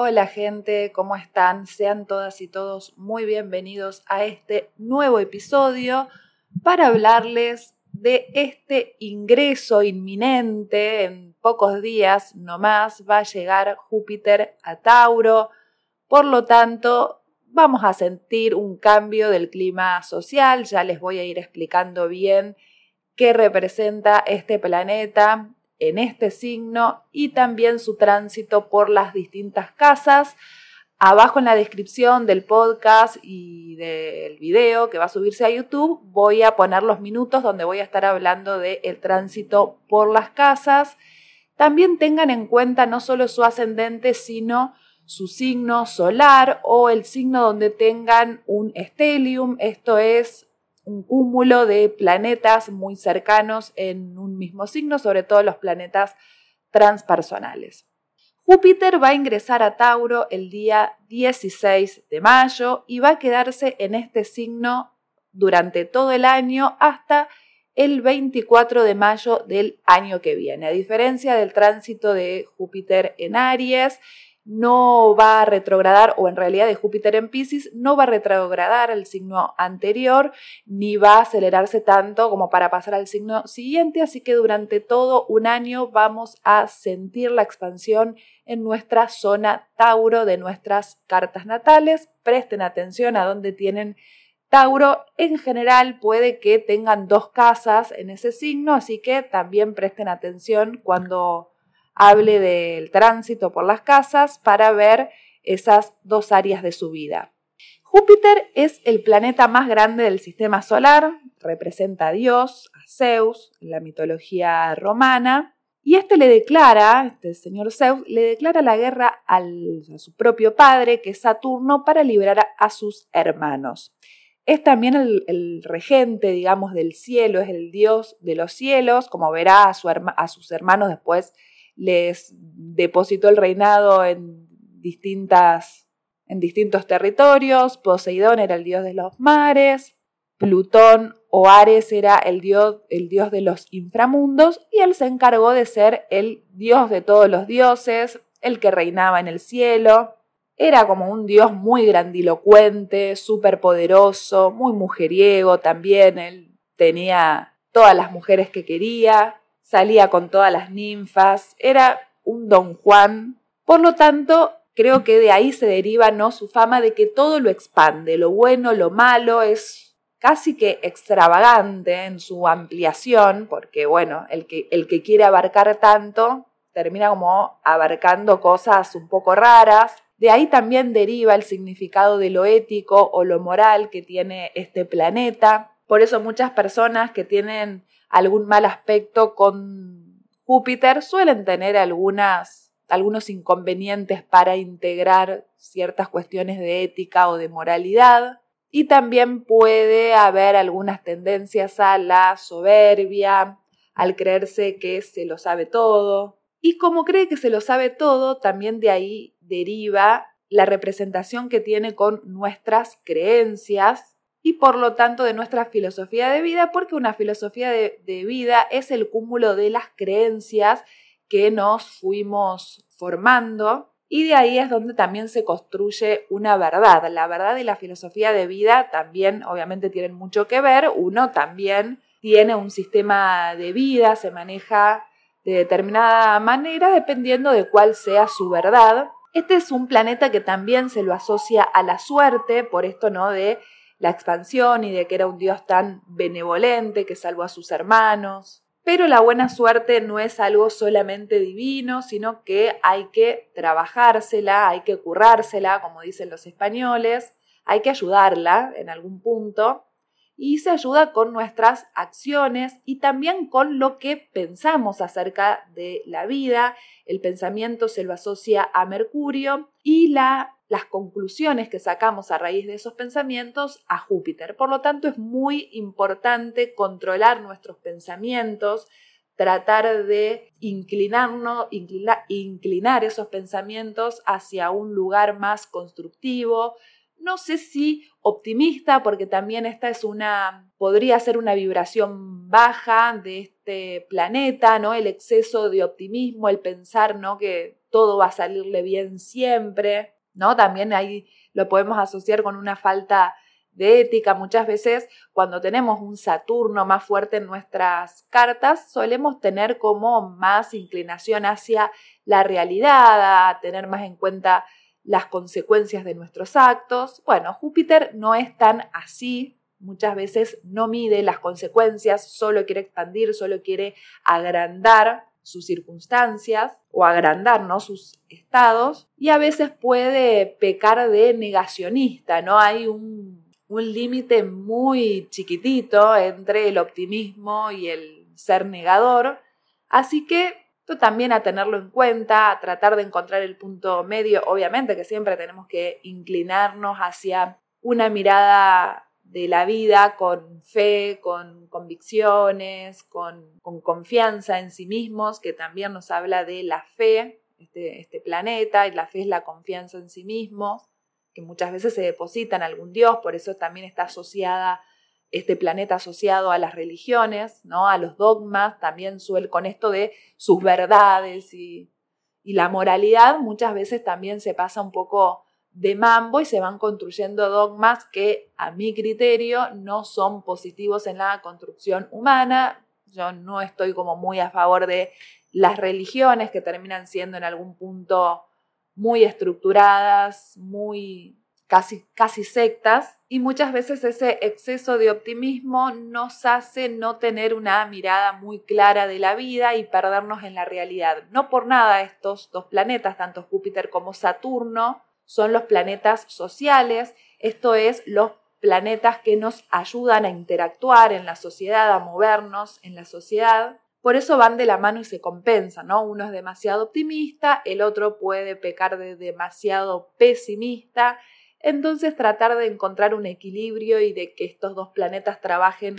Hola gente, ¿cómo están? Sean todas y todos muy bienvenidos a este nuevo episodio para hablarles de este ingreso inminente. En pocos días nomás va a llegar Júpiter a Tauro. Por lo tanto, vamos a sentir un cambio del clima social. Ya les voy a ir explicando bien qué representa este planeta en este signo y también su tránsito por las distintas casas. Abajo en la descripción del podcast y del video que va a subirse a YouTube voy a poner los minutos donde voy a estar hablando del el tránsito por las casas. También tengan en cuenta no solo su ascendente, sino su signo solar o el signo donde tengan un stellium, esto es un cúmulo de planetas muy cercanos en un mismo signo, sobre todo los planetas transpersonales. Júpiter va a ingresar a Tauro el día 16 de mayo y va a quedarse en este signo durante todo el año hasta el 24 de mayo del año que viene. A diferencia del tránsito de Júpiter en Aries, no va a retrogradar, o en realidad de Júpiter en Pisces, no va a retrogradar el signo anterior, ni va a acelerarse tanto como para pasar al signo siguiente, así que durante todo un año vamos a sentir la expansión en nuestra zona Tauro de nuestras cartas natales. Presten atención a dónde tienen Tauro en general puede que tengan dos casas en ese signo, así que también presten atención cuando hable del tránsito por las casas para ver esas dos áreas de su vida. Júpiter es el planeta más grande del sistema solar, representa a Dios, a Zeus, en la mitología romana, y este le declara, este señor Zeus, le declara la guerra a su propio padre, que es Saturno, para liberar a sus hermanos. Es también el, regente, digamos, del cielo, es el dios de los cielos, como verá a, sus hermanos después les depositó el reinado en, distintas, en distintos territorios, Poseidón era el dios de los mares, Plutón o Ares era el dios, el dios de los inframundos y él se encargó de ser el dios de todos los dioses, el que reinaba en el cielo. Era como un dios muy grandilocuente, súper poderoso, muy mujeriego también. Él tenía todas las mujeres que quería salía con todas las ninfas, era un don Juan. Por lo tanto, creo que de ahí se deriva ¿no? su fama de que todo lo expande, lo bueno, lo malo, es casi que extravagante en su ampliación, porque bueno, el que, el que quiere abarcar tanto termina como abarcando cosas un poco raras. De ahí también deriva el significado de lo ético o lo moral que tiene este planeta. Por eso muchas personas que tienen algún mal aspecto con Júpiter, suelen tener algunas, algunos inconvenientes para integrar ciertas cuestiones de ética o de moralidad. Y también puede haber algunas tendencias a la soberbia, al creerse que se lo sabe todo. Y como cree que se lo sabe todo, también de ahí deriva la representación que tiene con nuestras creencias y por lo tanto de nuestra filosofía de vida, porque una filosofía de, vida es el cúmulo de las creencias que nos fuimos formando y de ahí es donde también se construye una verdad. La verdad y la filosofía de vida también obviamente tienen mucho que ver. Uno también tiene un sistema de vida, se maneja de determinada manera dependiendo de cuál sea su verdad. Este es un planeta que también se lo asocia a la suerte, por esto no de la expansión y de que era un Dios tan benevolente que salvó a sus hermanos. Pero la buena suerte no es algo solamente divino, sino que hay que trabajársela, hay que currársela, como dicen los españoles, hay que ayudarla en algún punto y se ayuda con nuestras acciones y también con lo que pensamos acerca de la vida. El pensamiento se lo asocia a Mercurio y la las conclusiones que sacamos a raíz de esos pensamientos a Júpiter. Por lo tanto, es muy importante controlar nuestros pensamientos, tratar de inclinarnos, inclinar esos pensamientos hacia un lugar más constructivo, no sé si optimista, porque también esta es una, podría ser una vibración baja de este planeta, ¿no? El exceso de optimismo, el pensar, ¿no? Que todo va a salirle bien siempre, ¿no? También ahí lo podemos asociar con una falta de ética. Muchas veces cuando tenemos un Saturno más fuerte en nuestras cartas, solemos tener como más inclinación hacia la realidad, a tener más en cuenta las consecuencias de nuestros actos. Bueno, Júpiter no es tan así, muchas veces no mide las consecuencias, solo quiere expandir, solo quiere agrandar sus circunstancias o agrandar sus estados y a veces puede pecar de negacionista, ¿no? Hay un, un límite muy chiquitito entre el optimismo y el ser negador, así que esto también a tenerlo en cuenta, a tratar de encontrar el punto medio, obviamente que siempre tenemos que inclinarnos hacia una mirada de la vida con fe, con convicciones, con, confianza en sí mismos, que también nos habla de la fe, este, este, planeta, y la fe es la confianza en sí mismos, que muchas veces se deposita en algún dios, por eso también está asociada este planeta asociado a las religiones, ¿no? a los dogmas, también suele con esto de sus verdades y, y la moralidad muchas veces también se pasa un poco de mambo y se van construyendo dogmas que a mi criterio no son positivos en la construcción humana. Yo no estoy como muy a favor de las religiones que terminan siendo en algún punto muy estructuradas, muy casi, casi sectas, y muchas veces ese exceso de optimismo nos hace no tener una mirada muy clara de la vida y perdernos en la realidad. No por nada estos dos planetas, tanto Júpiter como Saturno, son los planetas sociales, esto es, los planetas que nos ayudan a interactuar en la sociedad, a movernos en la sociedad. Por eso van de la mano y se compensan, ¿no? Uno es demasiado optimista, el otro puede pecar de demasiado pesimista. Entonces tratar de encontrar un equilibrio y de que estos dos planetas trabajen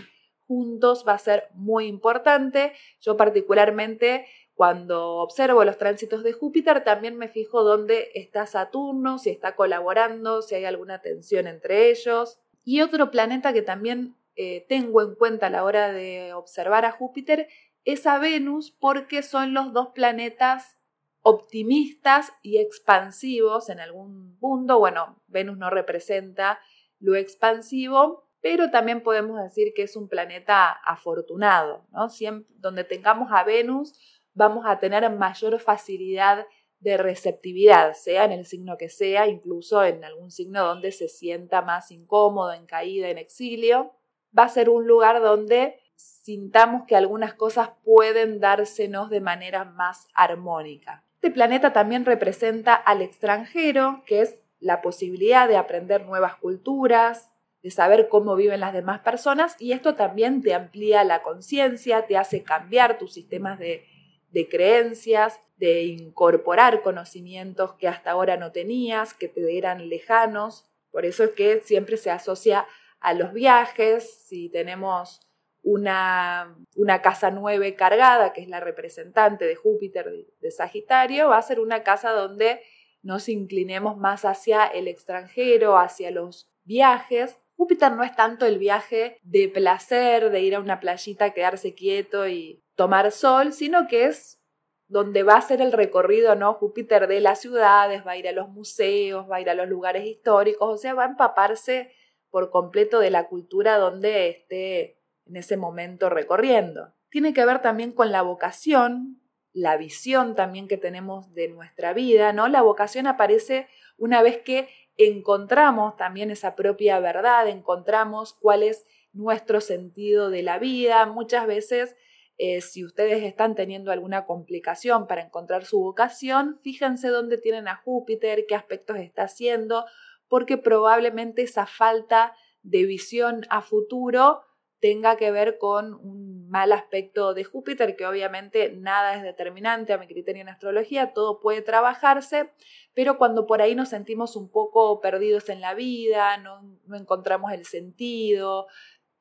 juntos va a ser muy importante. Yo particularmente cuando observo los tránsitos de Júpiter, también me fijo dónde está Saturno, si está colaborando, si hay alguna tensión entre ellos. Y otro planeta que también eh, tengo en cuenta a la hora de observar a Júpiter es a Venus porque son los dos planetas optimistas y expansivos en algún punto. Bueno, Venus no representa lo expansivo, pero también podemos decir que es un planeta afortunado, ¿no? Siempre, donde tengamos a Venus, vamos a tener mayor facilidad de receptividad, sea en el signo que sea, incluso en algún signo donde se sienta más incómodo, en caída, en exilio. Va a ser un lugar donde sintamos que algunas cosas pueden dársenos de manera más armónica. Este planeta también representa al extranjero, que es la posibilidad de aprender nuevas culturas, de saber cómo viven las demás personas y esto también te amplía la conciencia, te hace cambiar tus sistemas de de creencias, de incorporar conocimientos que hasta ahora no tenías, que te eran lejanos. Por eso es que siempre se asocia a los viajes, si tenemos una, una casa nueve cargada, que es la representante de Júpiter de Sagitario, va a ser una casa donde nos inclinemos más hacia el extranjero, hacia los viajes. Júpiter no es tanto el viaje de placer, de ir a una playita, quedarse quieto y tomar sol, sino que es donde va a ser el recorrido, ¿no? Júpiter de las ciudades, va a ir a los museos, va a ir a los lugares históricos, o sea, va a empaparse por completo de la cultura donde esté en ese momento recorriendo. Tiene que ver también con la vocación, la visión también que tenemos de nuestra vida, ¿no? La vocación aparece una vez que encontramos también esa propia verdad, encontramos cuál es nuestro sentido de la vida. Muchas veces eh, si ustedes están teniendo alguna complicación para encontrar su vocación, fíjense dónde tienen a Júpiter, qué aspectos está haciendo, porque probablemente esa falta de visión a futuro tenga que ver con un mal aspecto de Júpiter, que obviamente nada es determinante a mi criterio en astrología, todo puede trabajarse, pero cuando por ahí nos sentimos un poco perdidos en la vida, no, no encontramos el sentido,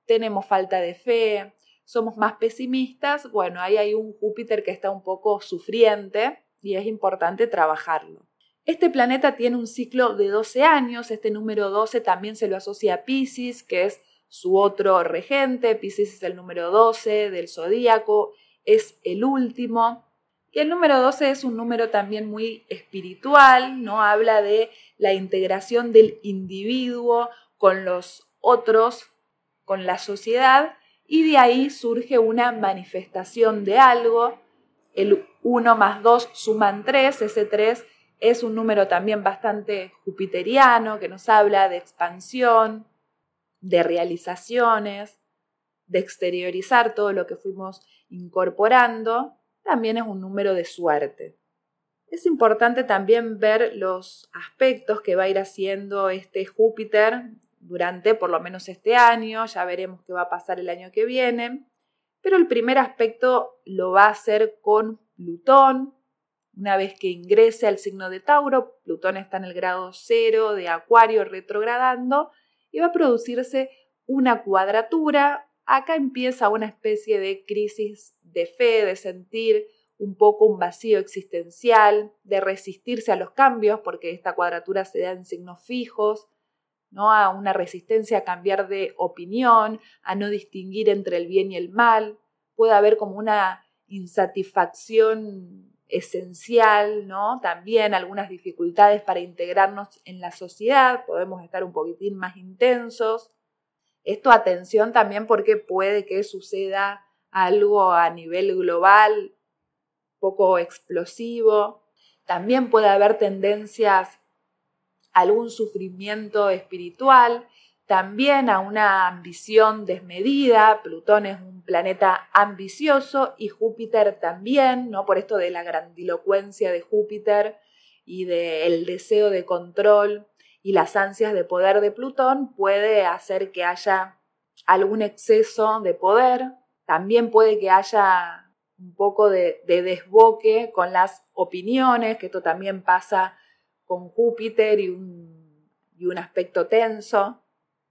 tenemos falta de fe, somos más pesimistas, bueno, ahí hay un Júpiter que está un poco sufriente y es importante trabajarlo. Este planeta tiene un ciclo de 12 años, este número 12 también se lo asocia a Pisces, que es su otro regente, Pisces es el número 12 del zodíaco, es el último. Y el número 12 es un número también muy espiritual, ¿no? Habla de la integración del individuo con los otros, con la sociedad, y de ahí surge una manifestación de algo. El 1 más 2 suman 3, ese 3 es un número también bastante jupiteriano que nos habla de expansión, de realizaciones, de exteriorizar todo lo que fuimos incorporando. También es un número de suerte. Es importante también ver los aspectos que va a ir haciendo este Júpiter durante por lo menos este año, ya veremos qué va a pasar el año que viene, pero el primer aspecto lo va a hacer con Plutón, una vez que ingrese al signo de Tauro, Plutón está en el grado cero de Acuario retrogradando y va a producirse una cuadratura. Acá empieza una especie de crisis de fe, de sentir un poco un vacío existencial, de resistirse a los cambios, porque esta cuadratura se da en signos fijos, ¿no? a una resistencia a cambiar de opinión, a no distinguir entre el bien y el mal. Puede haber como una insatisfacción esencial, ¿no? También algunas dificultades para integrarnos en la sociedad, podemos estar un poquitín más intensos. Esto atención también porque puede que suceda algo a nivel global poco explosivo. También puede haber tendencias algún sufrimiento espiritual también a una ambición desmedida. Plutón es un planeta ambicioso y Júpiter también, ¿no? Por esto de la grandilocuencia de Júpiter y del deseo de control y las ansias de poder de Plutón puede hacer que haya algún exceso de poder. También puede que haya un poco de, de desboque con las opiniones, que esto también pasa con Júpiter y un, y un aspecto tenso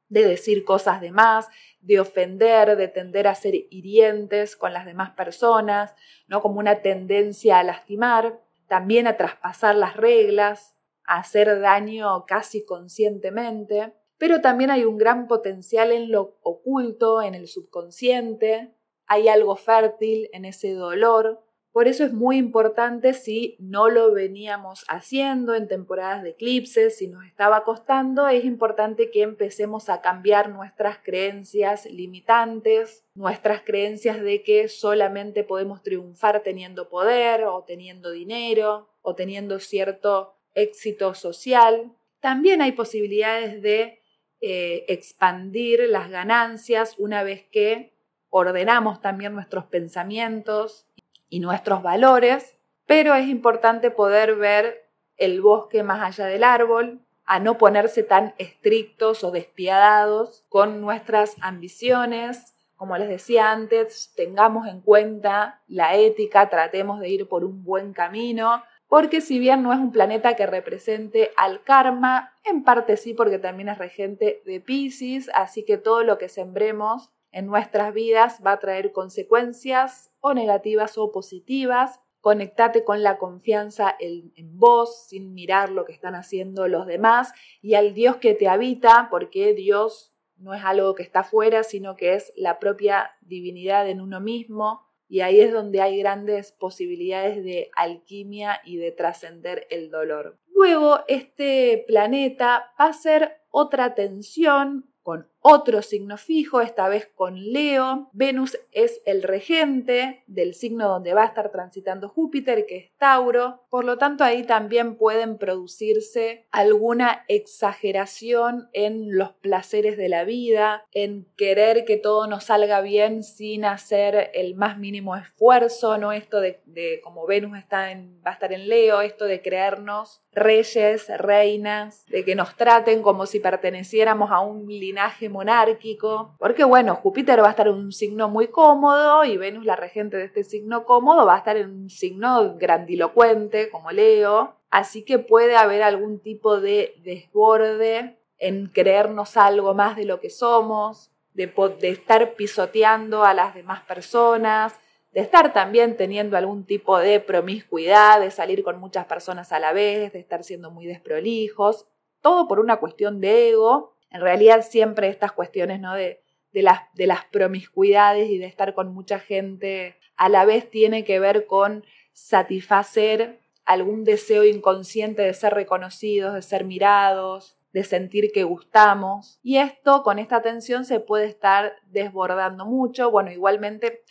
de decir cosas de más, de ofender, de tender a ser hirientes con las demás personas, ¿no? Como una tendencia a lastimar, también a traspasar las reglas, a hacer daño casi conscientemente, pero también hay un gran potencial en lo oculto, en el subconsciente, hay algo fértil en ese dolor, por eso es muy importante si no lo veníamos haciendo en temporadas de eclipses, si nos estaba costando, es importante que empecemos a cambiar nuestras creencias limitantes, nuestras creencias de que solamente podemos triunfar teniendo poder o teniendo dinero o teniendo cierto éxito social. También hay posibilidades de eh, expandir las ganancias una vez que ordenamos también nuestros pensamientos y nuestros valores, pero es importante poder ver el bosque más allá del árbol, a no ponerse tan estrictos o despiadados con nuestras ambiciones. Como les decía antes, tengamos en cuenta la ética, tratemos de ir por un buen camino, porque si bien no es un planeta que represente al karma, en parte sí porque también es regente de Pisces, así que todo lo que sembremos en nuestras vidas va a traer consecuencias o negativas o positivas. Conectate con la confianza en, vos sin mirar lo que están haciendo los demás y al Dios que te habita, porque Dios no es algo que está afuera, sino que es la propia divinidad en uno mismo. Y ahí es donde hay grandes posibilidades de alquimia y de trascender el dolor. Luego, este planeta va a ser otra tensión con otro signo fijo, esta vez con Leo. Venus es el regente del signo donde va a estar transitando Júpiter, que es Tauro. Por lo tanto, ahí también pueden producirse alguna exageración en los placeres de la vida, en querer que todo nos salga bien sin hacer el más mínimo esfuerzo, ¿no? Esto de, como Venus está en, va a estar en Leo, esto de creernos reyes, reinas, de que nos traten como si perteneciéramos a un linaje monárquico, porque bueno, Júpiter va a estar en un signo muy cómodo y Venus, la regente de este signo cómodo, va a estar en un signo grandilocuente como Leo, así que puede haber algún tipo de desborde en creernos algo más de lo que somos, de, de estar pisoteando a las demás personas, de estar también teniendo algún tipo de promiscuidad, de salir con muchas personas a la vez, de estar siendo muy desprolijos, todo por una cuestión de ego. En realidad siempre estas cuestiones ¿no? de, de, las, de las promiscuidades y de estar con mucha gente a la vez tiene que ver con satisfacer algún deseo inconsciente de ser reconocidos, de ser mirados, de sentir que gustamos. Y esto con esta tensión se puede estar desbordando mucho. Bueno, igualmente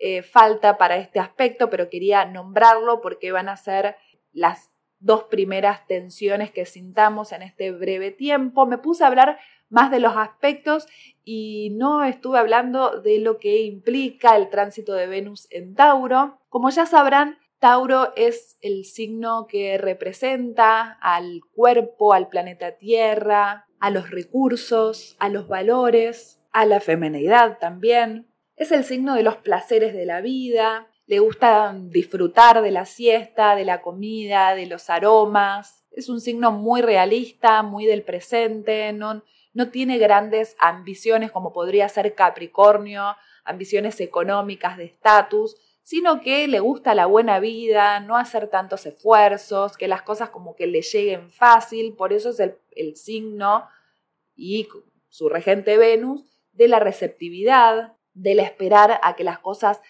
eh, falta para este aspecto, pero quería nombrarlo porque van a ser las dos primeras tensiones que sintamos en este breve tiempo. Me puse a hablar más de los aspectos y no estuve hablando de lo que implica el tránsito de Venus en Tauro. Como ya sabrán, Tauro es el signo que representa al cuerpo, al planeta Tierra, a los recursos, a los valores, a la feminidad también. Es el signo de los placeres de la vida, le gusta disfrutar de la siesta, de la comida, de los aromas. Es un signo muy realista, muy del presente, no, no tiene grandes ambiciones como podría ser Capricornio, ambiciones económicas de estatus, sino que le gusta la buena vida, no hacer tantos esfuerzos, que las cosas como que le lleguen fácil, por eso es el, el signo y su regente Venus de la receptividad, del esperar a que las cosas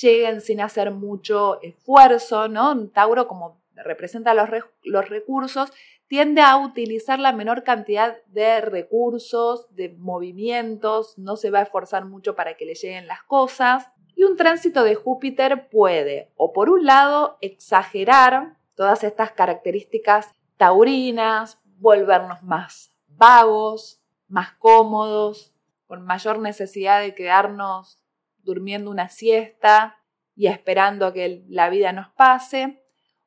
lleguen sin hacer mucho esfuerzo, ¿no? Tauro, como representa los, los recursos, tiende a utilizar la menor cantidad de recursos, de movimientos, no se va a esforzar mucho para que le lleguen las cosas. Y un tránsito de Júpiter puede, o por un lado, exagerar todas estas características taurinas, volvernos más vagos, más cómodos, con mayor necesidad de quedarnos durmiendo una siesta y esperando a que la vida nos pase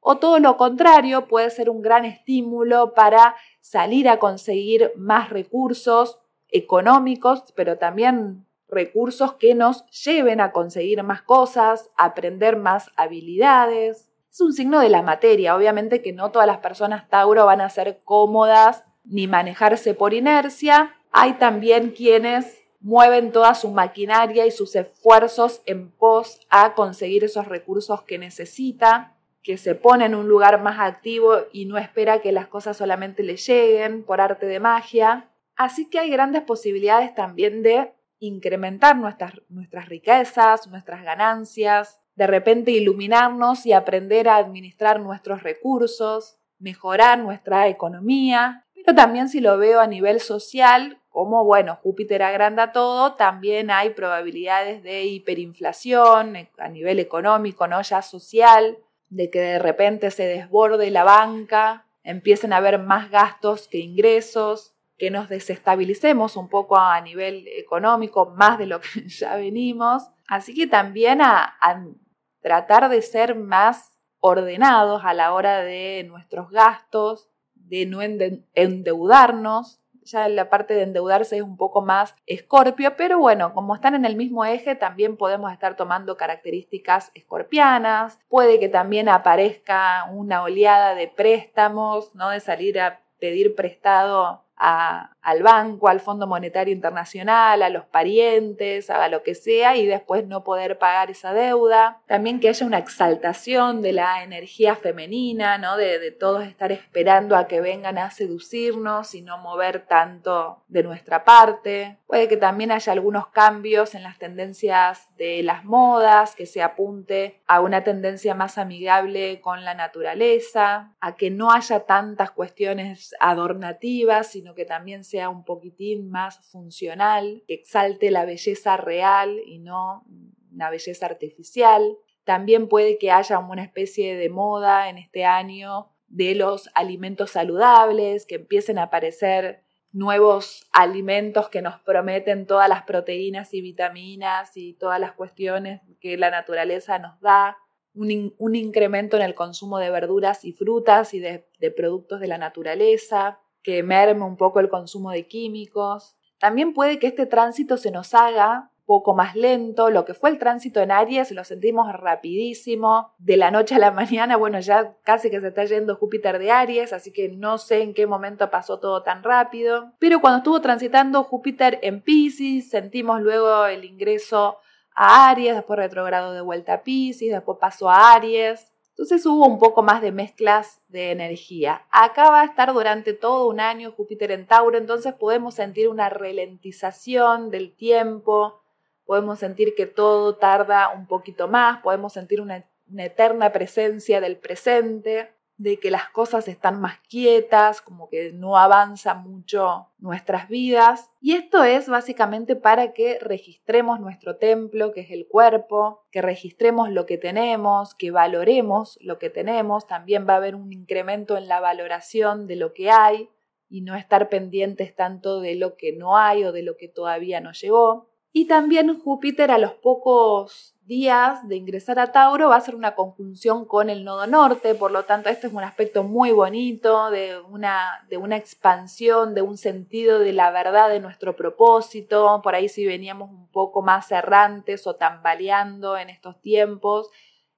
o todo lo contrario, puede ser un gran estímulo para salir a conseguir más recursos económicos, pero también recursos que nos lleven a conseguir más cosas, aprender más habilidades. Es un signo de la materia, obviamente que no todas las personas Tauro van a ser cómodas ni manejarse por inercia. Hay también quienes mueven toda su maquinaria y sus esfuerzos en pos a conseguir esos recursos que necesita que se pone en un lugar más activo y no espera que las cosas solamente le lleguen por arte de magia. Así que hay grandes posibilidades también de incrementar nuestras, nuestras riquezas, nuestras ganancias, de repente iluminarnos y aprender a administrar nuestros recursos, mejorar nuestra economía, pero también si lo veo a nivel social, como bueno, Júpiter agranda todo, también hay probabilidades de hiperinflación eh, a nivel económico, ¿no? Ya social, de que de repente se desborde la banca, empiecen a haber más gastos que ingresos, que nos desestabilicemos un poco a nivel económico, más de lo que ya venimos. Así que también a, tratar de ser más ordenados a la hora de nuestros gastos, de no endeudarnos, ya la parte de endeudarse es un poco más escorpio, pero bueno, como están en el mismo eje, también podemos estar tomando características escorpianas, puede que también aparezca una oleada de préstamos, ¿no? De salir a pedir prestado al banco, al Fondo Monetario Internacional, a los parientes, a lo que sea, y después no poder pagar esa deuda. También que haya una exaltación de la energía femenina, ¿no? De, todos estar esperando a que vengan a seducirnos y no mover tanto de nuestra parte. Puede que también haya algunos cambios en las tendencias de las modas, que se apunte a una tendencia más amigable con la naturaleza, a que no haya tantas cuestiones adornativas, sino que también sea un poquitín más funcional, que exalte la belleza real y no una belleza artificial. También puede que haya una especie de moda en este año de los alimentos saludables, que empiecen a aparecer nuevos alimentos que nos prometen todas las proteínas y vitaminas y todas las cuestiones que la naturaleza nos da, un, incremento en el consumo de verduras y frutas y de productos de la naturaleza, que merme un poco el consumo de químicos. También puede que este tránsito se nos haga poco más lento, lo que fue el tránsito en Aries lo sentimos rapidísimo, de la noche a la mañana, bueno, ya casi que se está yendo Júpiter de Aries, así que no sé en qué momento pasó todo tan rápido, pero cuando estuvo transitando Júpiter en Pisces, sentimos luego el ingreso a Aries, después retrogrado de vuelta a Pisces, después pasó a Aries, entonces hubo un poco más de mezclas de energía. Acá va a estar durante todo un año Júpiter en Tauro, entonces podemos sentir una ralentización del tiempo, podemos sentir que todo tarda un poquito más, podemos sentir una, una eterna presencia del presente, de que las cosas están más quietas, como que no avanza mucho nuestras vidas. Y esto es básicamente para que registremos nuestro templo, que es el cuerpo, que registremos lo que tenemos, que valoremos lo que tenemos. También va a haber un incremento en la valoración de lo que hay y no estar pendientes tanto de lo que no hay o de lo que todavía no llegó. Y también Júpiter a los pocos días de ingresar a Tauro va a ser una conjunción con el nodo norte, por lo tanto este es un aspecto muy bonito de una, de una expansión, de un sentido de la verdad de nuestro propósito, por ahí si veníamos un poco más errantes o tambaleando en estos tiempos,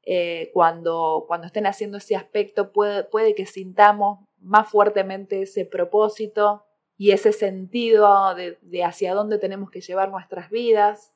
eh, cuando, cuando estén haciendo ese aspecto puede, puede que sintamos más fuertemente ese propósito y ese sentido de, hacia dónde tenemos que llevar nuestras vidas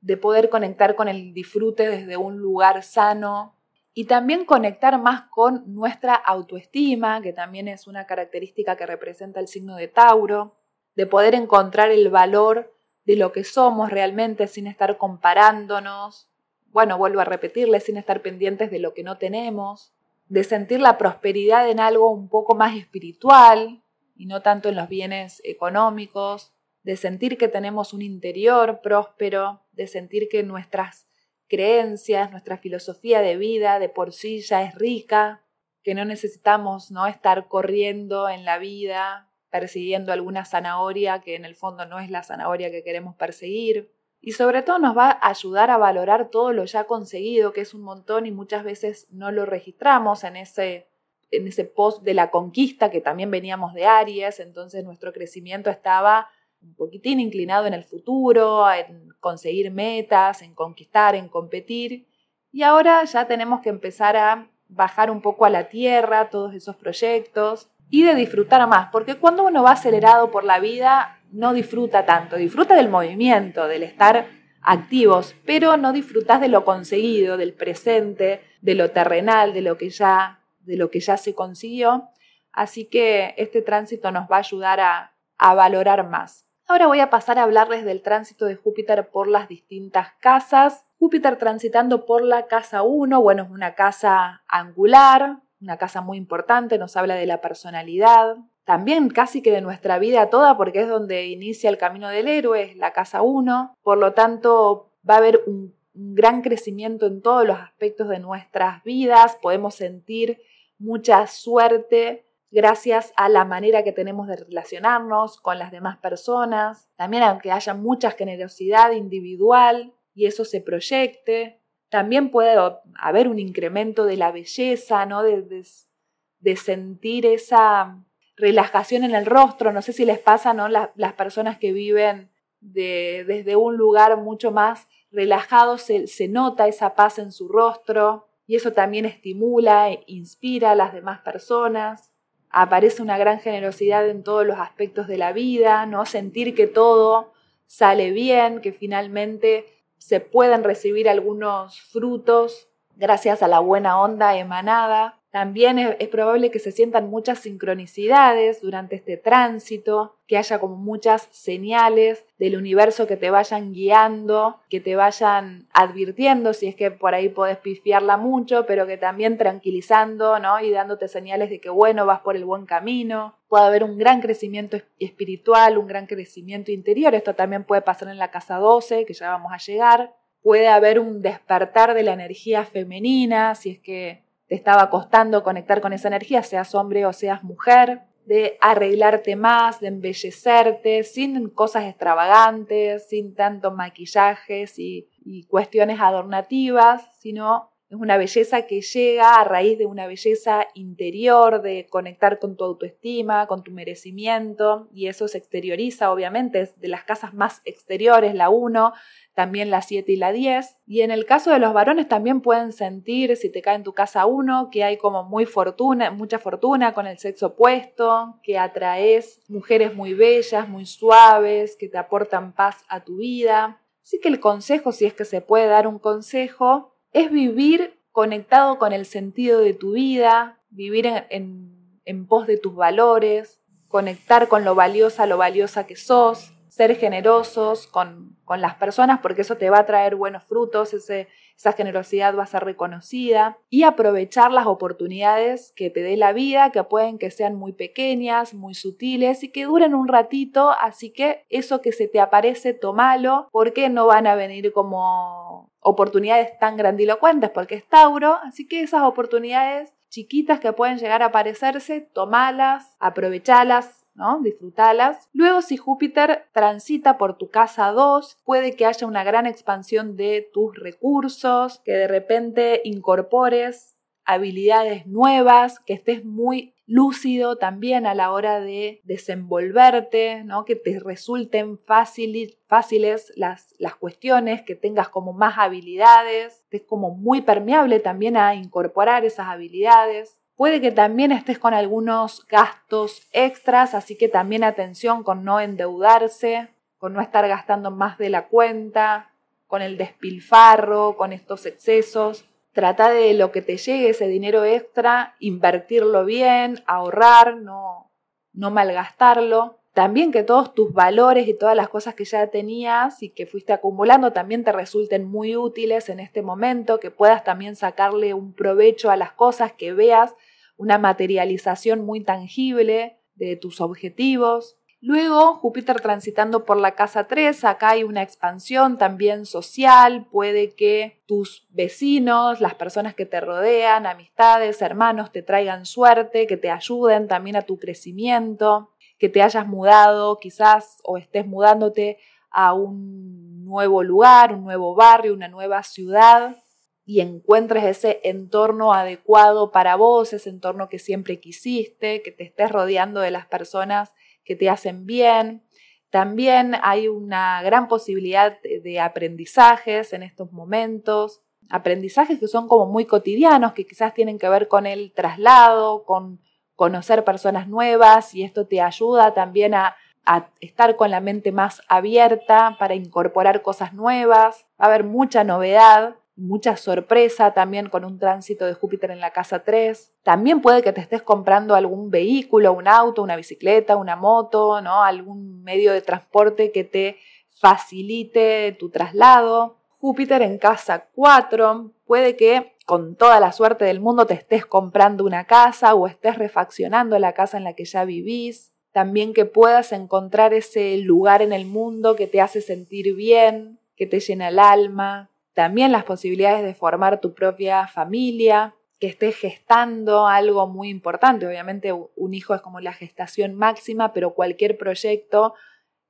de poder conectar con el disfrute desde un lugar sano y también conectar más con nuestra autoestima, que también es una característica que representa el signo de Tauro, de poder encontrar el valor de lo que somos realmente sin estar comparándonos, bueno, vuelvo a repetirle, sin estar pendientes de lo que no tenemos, de sentir la prosperidad en algo un poco más espiritual y no tanto en los bienes económicos, de sentir que tenemos un interior próspero, de sentir que nuestras creencias, nuestra filosofía de vida de por sí ya es rica, que no necesitamos ¿no? estar corriendo en la vida persiguiendo alguna zanahoria que en el fondo no es la zanahoria que queremos perseguir. Y sobre todo nos va a ayudar a valorar todo lo ya conseguido, que es un montón y muchas veces no lo registramos en ese, en ese post de la conquista que también veníamos de Aries, entonces nuestro crecimiento estaba un poquitín inclinado en el futuro, en conseguir metas, en conquistar, en competir. Y ahora ya tenemos que empezar a bajar un poco a la tierra todos esos proyectos y de disfrutar más, porque cuando uno va acelerado por la vida no disfruta tanto, disfruta del movimiento, del estar activos, pero no disfrutas de lo conseguido, del presente, de lo terrenal, de lo que ya, de lo que ya se consiguió. Así que este tránsito nos va a ayudar a, a valorar más. Ahora voy a pasar a hablarles del tránsito de Júpiter por las distintas casas. Júpiter transitando por la casa 1, bueno, es una casa angular, una casa muy importante, nos habla de la personalidad, también casi que de nuestra vida toda, porque es donde inicia el camino del héroe, es la casa 1, por lo tanto va a haber un, un gran crecimiento en todos los aspectos de nuestras vidas, podemos sentir mucha suerte gracias a la manera que tenemos de relacionarnos con las demás personas, también aunque haya mucha generosidad individual y eso se proyecte, también puede haber un incremento de la belleza, ¿no? de, sentir esa relajación en el rostro, no sé si les pasa, ¿no? las personas que viven desde un lugar mucho más relajado, se, se nota esa paz en su rostro y eso también estimula e inspira a las demás personas aparece una gran generosidad en todos los aspectos de la vida, ¿no? Sentir que todo sale bien, que finalmente se pueden recibir algunos frutos gracias a la buena onda emanada también es, probable que se sientan muchas sincronicidades durante este tránsito, que haya como muchas señales del universo que te vayan guiando, que te vayan advirtiendo si es que por ahí podés pifiarla mucho, pero que también tranquilizando, ¿no? Y dándote señales de que bueno, vas por el buen camino. Puede haber un gran crecimiento espiritual, un gran crecimiento interior. Esto también puede pasar en la casa 12, que ya vamos a llegar. Puede haber un despertar de la energía femenina, si es que te estaba costando conectar con esa energía, seas hombre o seas mujer, de arreglarte más, de embellecerte, sin cosas extravagantes, sin tanto maquillajes y, y cuestiones adornativas, sino es una belleza que llega a raíz de una belleza interior, de conectar con tu autoestima, con tu merecimiento, y eso se exterioriza, obviamente, es de las casas más exteriores, la 1, también la 7 y la 10. Y en el caso de los varones también pueden sentir, si te cae en tu casa 1, que hay como muy fortuna, mucha fortuna con el sexo opuesto, que atraes mujeres muy bellas, muy suaves, que te aportan paz a tu vida. Así que el consejo, si es que se puede dar un consejo, es vivir conectado con el sentido de tu vida, vivir en, en pos de tus valores, conectar con lo valiosa, lo valiosa que sos, ser generosos con, las personas porque eso te va a traer buenos frutos, esa generosidad va a ser reconocida y aprovechar las oportunidades que te dé la vida, que pueden que sean muy pequeñas, muy sutiles y que duren un ratito, así que eso que se te aparece, tomalo porque no van a venir como oportunidades tan grandilocuentes porque es Tauro, así que esas oportunidades chiquitas que pueden llegar a aparecerse, tomalas, aprovechalas, ¿no? Disfrutalas. Luego, si Júpiter transita por tu casa 2, puede que haya una gran expansión de tus recursos, que de repente incorpores habilidades nuevas, que estés muy lúcido también a la hora de desenvolverte, ¿no? que te resulten fáciles las, las cuestiones, que tengas como más habilidades, estés como muy permeable también a incorporar esas habilidades. Puede que también estés con algunos gastos extras, así que también atención con no endeudarse, con no estar gastando más de la cuenta, con el despilfarro, con estos excesos. Trata de lo que te llegue ese dinero extra, invertirlo bien, ahorrar, no, no malgastarlo. También que todos tus valores y todas las cosas que ya tenías y que fuiste acumulando también te resulten muy útiles en este momento, que puedas también sacarle un provecho a las cosas, que veas una materialización muy tangible de tus objetivos. Luego, Júpiter transitando por la casa 3, acá hay una expansión también social, puede que tus vecinos, las personas que te rodean, amistades, hermanos, te traigan suerte, que te ayuden también a tu crecimiento, que te hayas mudado quizás o estés mudándote a un nuevo lugar, un nuevo barrio, una nueva ciudad y encuentres ese entorno adecuado para vos, ese entorno que siempre quisiste, que te estés rodeando de las personas que te hacen bien. También hay una gran posibilidad de aprendizajes en estos momentos, aprendizajes que son como muy cotidianos, que quizás tienen que ver con el traslado, con conocer personas nuevas y esto te ayuda también a, a estar con la mente más abierta para incorporar cosas nuevas. Va a haber mucha novedad mucha sorpresa también con un tránsito de Júpiter en la casa 3. También puede que te estés comprando algún vehículo, un auto, una bicicleta, una moto, ¿no? algún medio de transporte que te facilite tu traslado. Júpiter en casa 4 puede que con toda la suerte del mundo te estés comprando una casa o estés refaccionando la casa en la que ya vivís. También que puedas encontrar ese lugar en el mundo que te hace sentir bien, que te llena el alma, también las posibilidades de formar tu propia familia, que estés gestando algo muy importante. Obviamente un hijo es como la gestación máxima, pero cualquier proyecto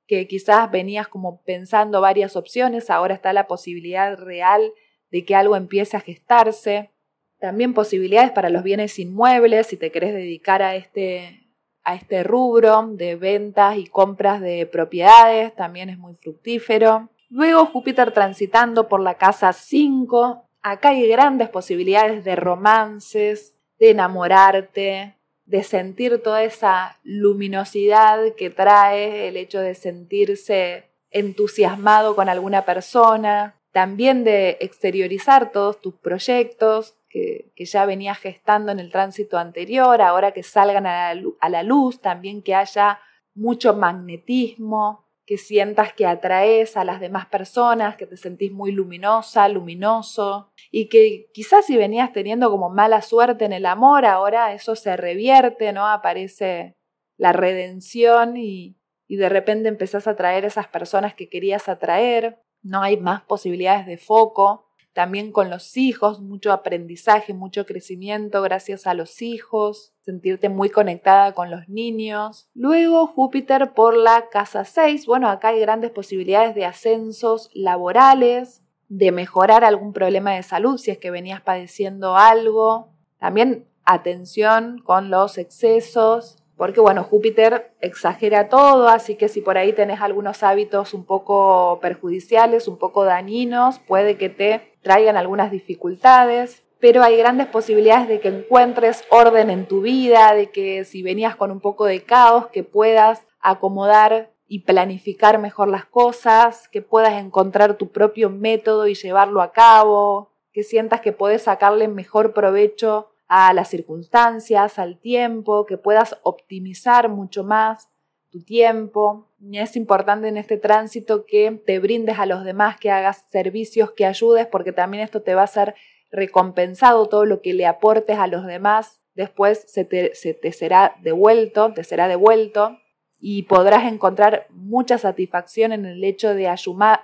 que quizás venías como pensando varias opciones, ahora está la posibilidad real de que algo empiece a gestarse. También posibilidades para los bienes inmuebles, si te querés dedicar a este, a este rubro de ventas y compras de propiedades, también es muy fructífero. Luego Júpiter transitando por la casa 5. Acá hay grandes posibilidades de romances, de enamorarte, de sentir toda esa luminosidad que trae el hecho de sentirse entusiasmado con alguna persona, también de exteriorizar todos tus proyectos que, ya venías gestando en el tránsito anterior, ahora que salgan a la luz, también que haya mucho magnetismo, que sientas que atraes a las demás personas, que te sentís muy luminosa, luminoso, y que quizás si venías teniendo como mala suerte en el amor, ahora eso se revierte, ¿no? Aparece la redención y, y de repente empezás a atraer esas personas que querías atraer, no hay más posibilidades de foco, también con los hijos, mucho aprendizaje, mucho crecimiento gracias a los hijos, sentirte muy conectada con los niños. Luego Júpiter por la casa 6, bueno, acá hay grandes posibilidades de ascensos laborales, de mejorar algún problema de salud si es que venías padeciendo algo. También atención con los excesos, porque bueno, Júpiter exagera todo, así que si por ahí tenés algunos hábitos un poco perjudiciales, un poco dañinos, puede que te traigan algunas dificultades, pero hay grandes posibilidades de que encuentres orden en tu vida, de que si venías con un poco de caos, que puedas acomodar y planificar mejor las cosas, que puedas encontrar tu propio método y llevarlo a cabo, que sientas que puedes sacarle mejor provecho a las circunstancias, al tiempo, que puedas optimizar mucho más tu tiempo. Es importante en este tránsito que te brindes a los demás, que hagas servicios, que ayudes, porque también esto te va a ser recompensado, todo lo que le aportes a los demás, después se te, será devuelto, te será devuelto y podrás encontrar mucha satisfacción en el hecho de,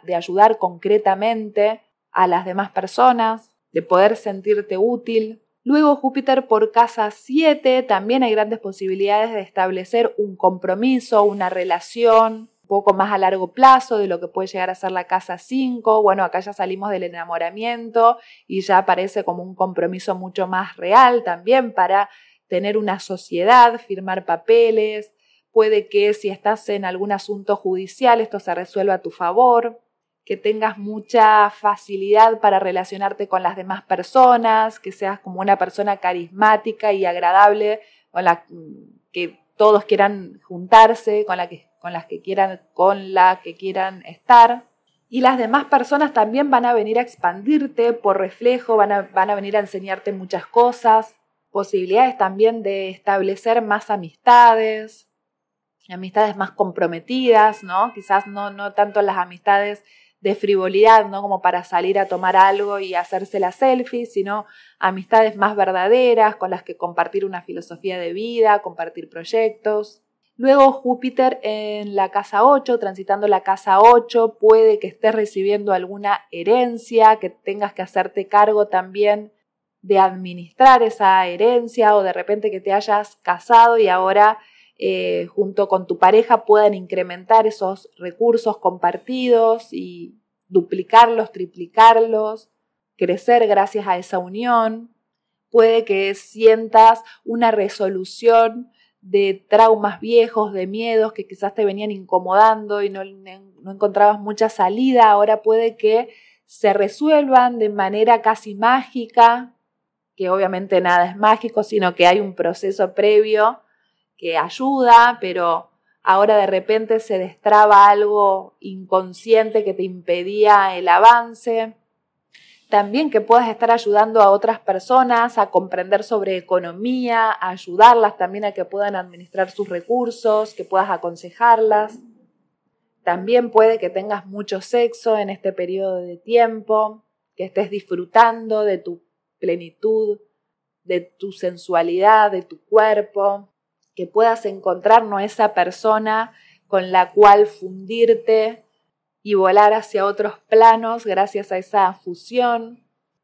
de ayudar concretamente a las demás personas, de poder sentirte útil, Luego Júpiter por casa 7, también hay grandes posibilidades de establecer un compromiso, una relación un poco más a largo plazo de lo que puede llegar a ser la casa 5. Bueno, acá ya salimos del enamoramiento y ya aparece como un compromiso mucho más real también para tener una sociedad, firmar papeles. Puede que si estás en algún asunto judicial esto se resuelva a tu favor que tengas mucha facilidad para relacionarte con las demás personas, que seas como una persona carismática y agradable, con la que todos quieran juntarse, con, la que, con las que quieran, con la que quieran estar. Y las demás personas también van a venir a expandirte por reflejo, van a, van a venir a enseñarte muchas cosas, posibilidades también de establecer más amistades, amistades más comprometidas, ¿no? Quizás no, no tanto las amistades de frivolidad, ¿no? Como para salir a tomar algo y hacerse la selfie, sino amistades más verdaderas con las que compartir una filosofía de vida, compartir proyectos. Luego Júpiter en la casa 8, transitando la casa 8, puede que estés recibiendo alguna herencia, que tengas que hacerte cargo también de administrar esa herencia o de repente que te hayas casado y ahora eh, junto con tu pareja puedan incrementar esos recursos compartidos y duplicarlos, triplicarlos, crecer gracias a esa unión. Puede que sientas una resolución de traumas viejos, de miedos que quizás te venían incomodando y no, no encontrabas mucha salida. Ahora puede que se resuelvan de manera casi mágica, que obviamente nada es mágico, sino que hay un proceso previo que ayuda, pero ahora de repente se destraba algo inconsciente que te impedía el avance. También que puedas estar ayudando a otras personas a comprender sobre economía, a ayudarlas también a que puedan administrar sus recursos, que puedas aconsejarlas. También puede que tengas mucho sexo en este periodo de tiempo, que estés disfrutando de tu plenitud, de tu sensualidad, de tu cuerpo, que puedas encontrar esa persona con la cual fundirte y volar hacia otros planos gracias a esa fusión.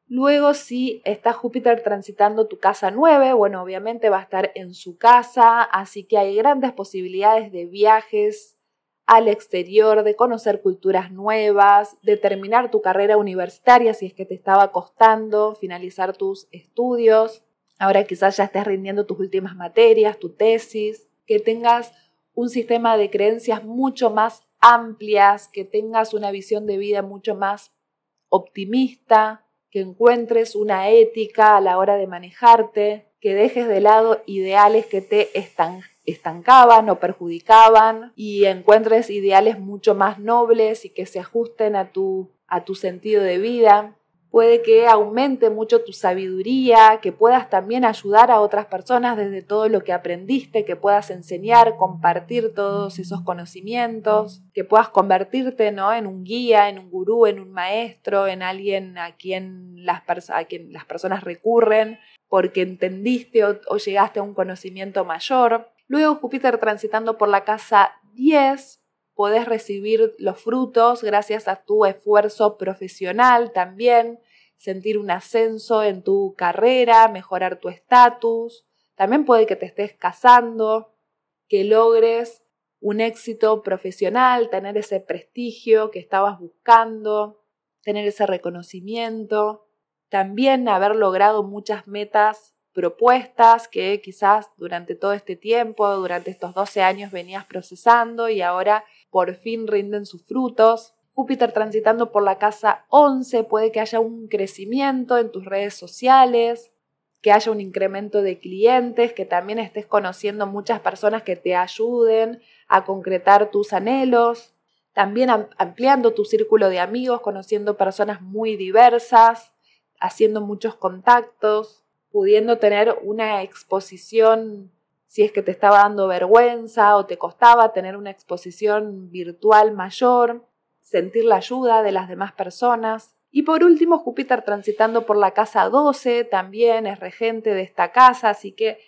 Luego, si está Júpiter transitando tu casa 9, bueno, obviamente va a estar en su casa, así que hay grandes posibilidades de viajes al exterior, de conocer culturas nuevas, de terminar tu carrera universitaria si es que te estaba costando finalizar tus estudios. Ahora quizás ya estés rindiendo tus últimas materias, tu tesis, que tengas un sistema de creencias mucho más amplias, que tengas una visión de vida mucho más optimista, que encuentres una ética a la hora de manejarte, que dejes de lado ideales que te estancaban o perjudicaban y encuentres ideales mucho más nobles y que se ajusten a tu, a tu sentido de vida puede que aumente mucho tu sabiduría, que puedas también ayudar a otras personas desde todo lo que aprendiste, que puedas enseñar, compartir todos esos conocimientos, que puedas convertirte ¿no? en un guía, en un gurú, en un maestro, en alguien a quien las, a quien las personas recurren porque entendiste o, o llegaste a un conocimiento mayor. Luego Júpiter transitando por la casa 10 podés recibir los frutos gracias a tu esfuerzo profesional también, sentir un ascenso en tu carrera, mejorar tu estatus. También puede que te estés casando, que logres un éxito profesional, tener ese prestigio que estabas buscando, tener ese reconocimiento. También haber logrado muchas metas propuestas que quizás durante todo este tiempo, durante estos 12 años venías procesando y ahora por fin rinden sus frutos. Júpiter transitando por la casa 11 puede que haya un crecimiento en tus redes sociales, que haya un incremento de clientes, que también estés conociendo muchas personas que te ayuden a concretar tus anhelos, también ampliando tu círculo de amigos, conociendo personas muy diversas, haciendo muchos contactos, pudiendo tener una exposición si es que te estaba dando vergüenza o te costaba tener una exposición virtual mayor, sentir la ayuda de las demás personas. Y por último, Júpiter transitando por la casa 12 también es regente de esta casa, así que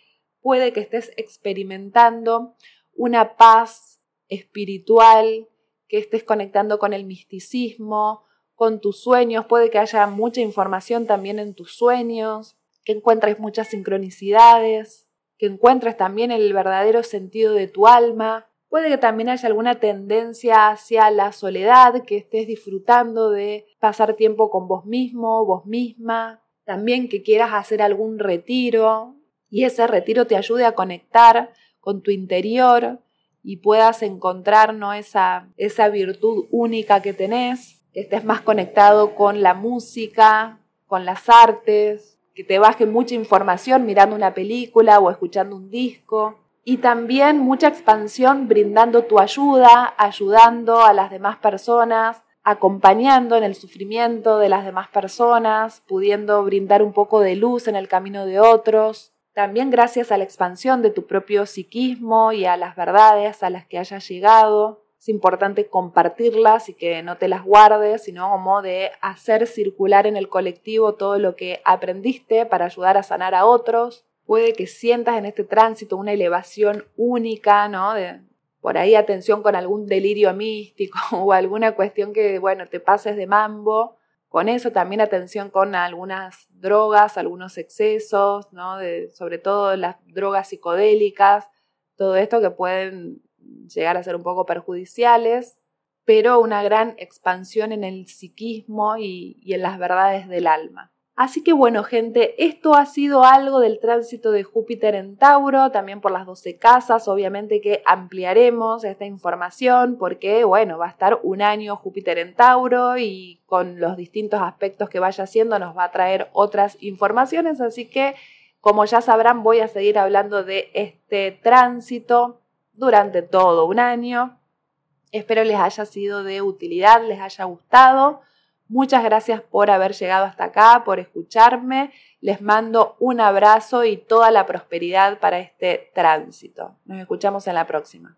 puede que estés experimentando una paz espiritual, que estés conectando con el misticismo, con tus sueños, puede que haya mucha información también en tus sueños, que encuentres muchas sincronicidades, que encuentres también el verdadero sentido de tu alma. Puede que también haya alguna tendencia hacia la soledad, que estés disfrutando de pasar tiempo con vos mismo, vos misma. También que quieras hacer algún retiro y ese retiro te ayude a conectar con tu interior y puedas encontrar ¿no? esa, esa virtud única que tenés, que estés más conectado con la música, con las artes, que te baje mucha información mirando una película o escuchando un disco. Y también mucha expansión brindando tu ayuda, ayudando a las demás personas, acompañando en el sufrimiento de las demás personas, pudiendo brindar un poco de luz en el camino de otros. También gracias a la expansión de tu propio psiquismo y a las verdades a las que hayas llegado. Es importante compartirlas y que no te las guardes, sino como de hacer circular en el colectivo todo lo que aprendiste para ayudar a sanar a otros. Puede que sientas en este tránsito una elevación única, ¿no? De, por ahí atención con algún delirio místico o alguna cuestión que, bueno, te pases de mambo con eso también atención con algunas drogas, algunos excesos, ¿no? sobre todo las drogas psicodélicas, todo esto que pueden llegar a ser un poco perjudiciales, pero una gran expansión en el psiquismo y en las verdades del alma. Así que bueno, gente, esto ha sido algo del tránsito de Júpiter en Tauro, también por las 12 casas, obviamente que ampliaremos esta información porque, bueno, va a estar un año Júpiter en Tauro y con los distintos aspectos que vaya haciendo nos va a traer otras informaciones, así que, como ya sabrán, voy a seguir hablando de este tránsito durante todo un año. Espero les haya sido de utilidad, les haya gustado. Muchas gracias por haber llegado hasta acá, por escucharme. Les mando un abrazo y toda la prosperidad para este tránsito. Nos escuchamos en la próxima.